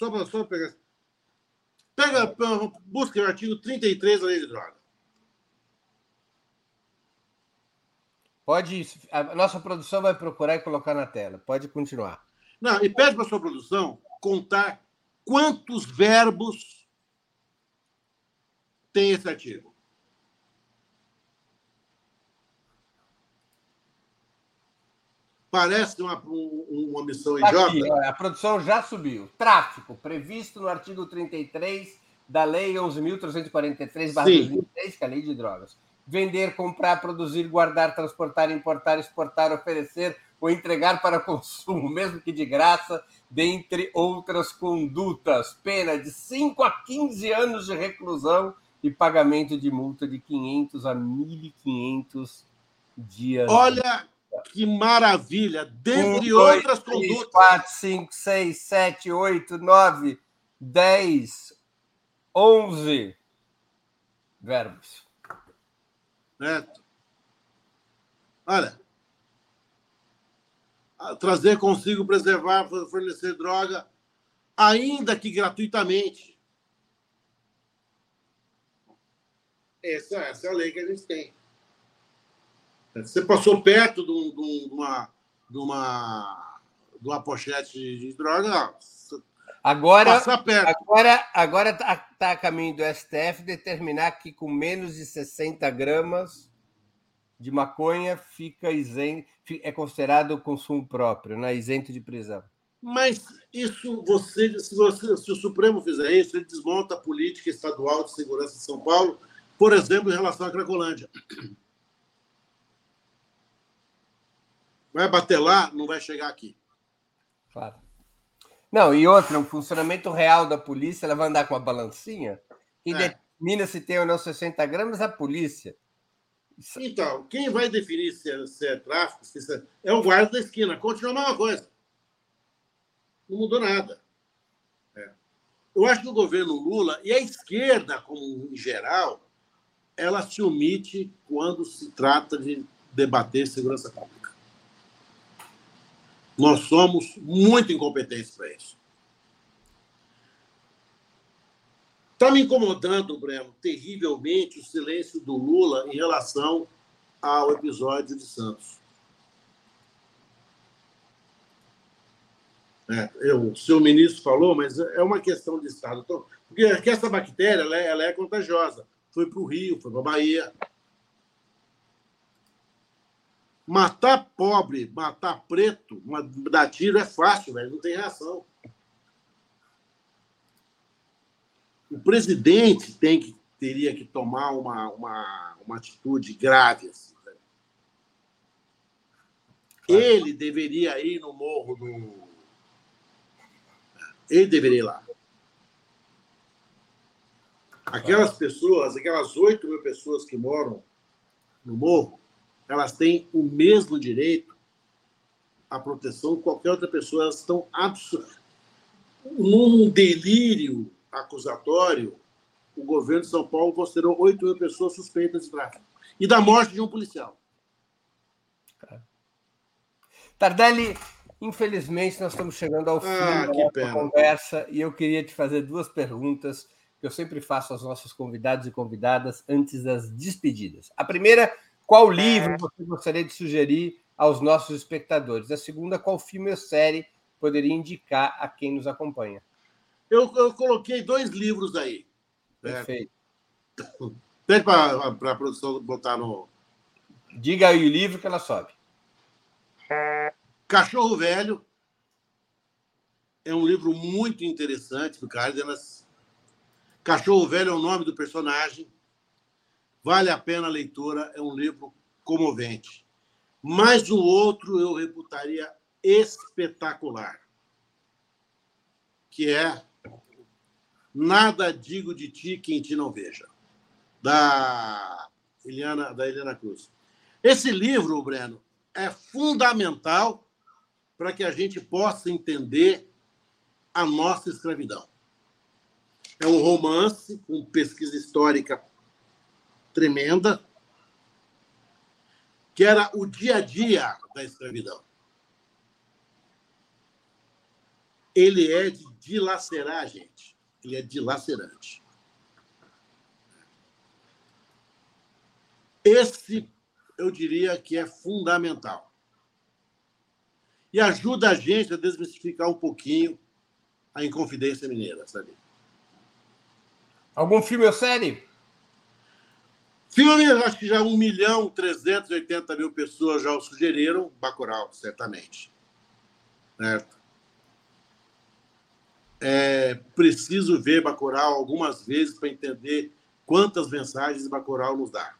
Só para só pegar. Pega, busca o artigo 33 da Lei de Drogas. Pode, a nossa produção vai procurar e colocar na tela. Pode continuar. Não, e pede para sua produção contar quantos verbos tem esse artigo. Parece uma, um- uma missão Tá idiota. Aqui, a produção já subiu. Tráfico, previsto no artigo 33 da Lei 11.343-2003, que é a Lei de Drogas. Vender, comprar, produzir, guardar, transportar, importar, exportar, oferecer ou entregar para [laughs] consumo, mesmo que de graça, dentre outras condutas. Pena de 5 a 15 anos de reclusão e pagamento de multa de 500 a 1.500 dias. Olha que maravilha! Dentre Um, dois, outras três, condutas. 4, 5, 6, 7, 8, 9, 10, 11 verbos. Certo? Olha. Trazer consigo, preservar, fornecer droga, ainda que gratuitamente. Essa, essa é a lei que a gente tem. Você passou perto de, um- de um- uma, de, uma, de uma pochete de droga, Agora, agora, agora está tá a caminho do STF determinar que com menos de 60 gramas de maconha fica isento, é considerado consumo próprio, né? isento de prisão. Mas isso, você, se, você, se o Supremo fizer isso, ele desmonta a política estadual de segurança de São Paulo, por exemplo, em relação à Cracolândia. Vai bater lá, não vai chegar aqui. Claro. Não, e outra, o funcionamento real da polícia, ela vai andar com uma balancinha. Quem É. determina se tem ou não 60 gramas é a polícia. Então, quem vai definir se é, se é tráfico, se é, é o guarda da esquina. Continua a mesma coisa. Não mudou nada. É. Eu acho que o governo Lula e a esquerda, como em geral, ela se omite quando se trata de debater segurança pública. Nós somos muito incompetentes para isso. Está me incomodando, Breno, terrivelmente o silêncio do Lula em relação ao episódio de Santos. É, eu, o seu ministro falou, mas é uma questão de Estado. Porque essa bactéria ela é, ela é contagiosa. Foi para o Rio, foi para a Bahia. Matar pobre, matar preto, dar tiro é fácil, velho, não tem reação. O presidente tem que, teria que tomar uma, uma, uma atitude grave. Assim, velho. Ele deveria ir no morro do. Ele deveria ir lá. Aquelas pessoas, aquelas 8 mil pessoas que moram no morro, elas têm o mesmo direito à proteção que qualquer outra pessoa. Elas estão absur... num delírio acusatório. O governo de São Paulo considerou 8 mil pessoas suspeitas de tráfico e da morte de um policial. Tardelli, infelizmente nós estamos chegando ao fim Ah, da nossa pena. conversa e eu queria te fazer duas perguntas que eu sempre faço aos nossos convidados e convidadas antes das despedidas. A primeira, qual livro você gostaria de sugerir aos nossos espectadores? A segunda, qual filme ou série poderia indicar a quem nos acompanha? Eu, eu coloquei dois livros aí. É, Perfeito. pede para a produção botar no Diga aí o livro que ela sobe. Cachorro Velho. É um livro muito interessante do Cárdenas. Cachorro Velho é o nome do personagem. Vale a pena a leitura, é um livro comovente. Mas o outro eu reputaria espetacular, que é Nada Digo de Ti Quem Te Não Veja, da Eliana, da Helena Cruz. Esse livro, Breno, é fundamental para que a gente possa entender a nossa escravidão. É um romance com pesquisa histórica tremenda, que era o dia a dia da escravidão. Ele é de dilacerar, gente. Ele é dilacerante. Esse, eu diria que é fundamental. E ajuda a gente a desmistificar um pouquinho a Inconfidência Mineira, sabe? Algum filme ou série? Filme, acho que já 1 milhão 380 mil pessoas já o sugeriram. Bacurau, certamente. Certo? É preciso ver Bacurau algumas vezes para entender quantas mensagens Bacurau nos dá.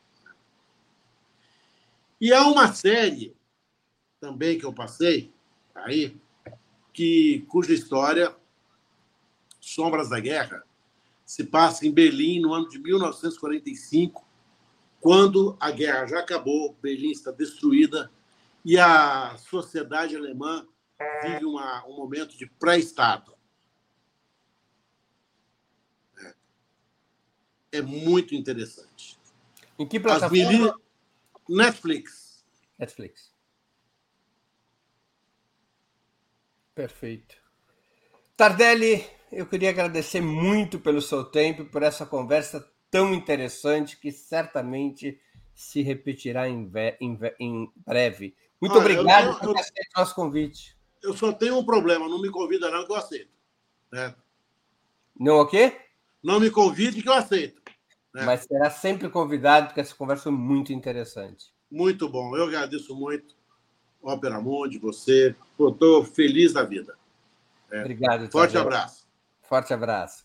E há uma série também que eu passei aí, que, cuja história, Sombras da Guerra, se passa em Berlim no ano de 1945, quando a guerra já acabou, Berlim está destruída e a sociedade alemã vive uma, um momento de pré-estado. É. é muito interessante. Em que plataforma? Mili... Netflix. Netflix. Perfeito. Tardelli, eu queria agradecer muito pelo seu tempo, por essa conversa tão interessante que certamente se repetirá em, em, em breve. Muito ah, obrigado tenho, por aceitar o nosso convite. Eu só tenho um problema, não me convida não que eu aceito. Né? Não o quê? Não me convide que eu aceito. Né? Mas será sempre convidado, porque essa conversa foi muito interessante. Muito bom, eu agradeço muito. Ópera Mundi, você. Estou feliz da vida. É. Obrigado. Forte abraço. Forte abraço.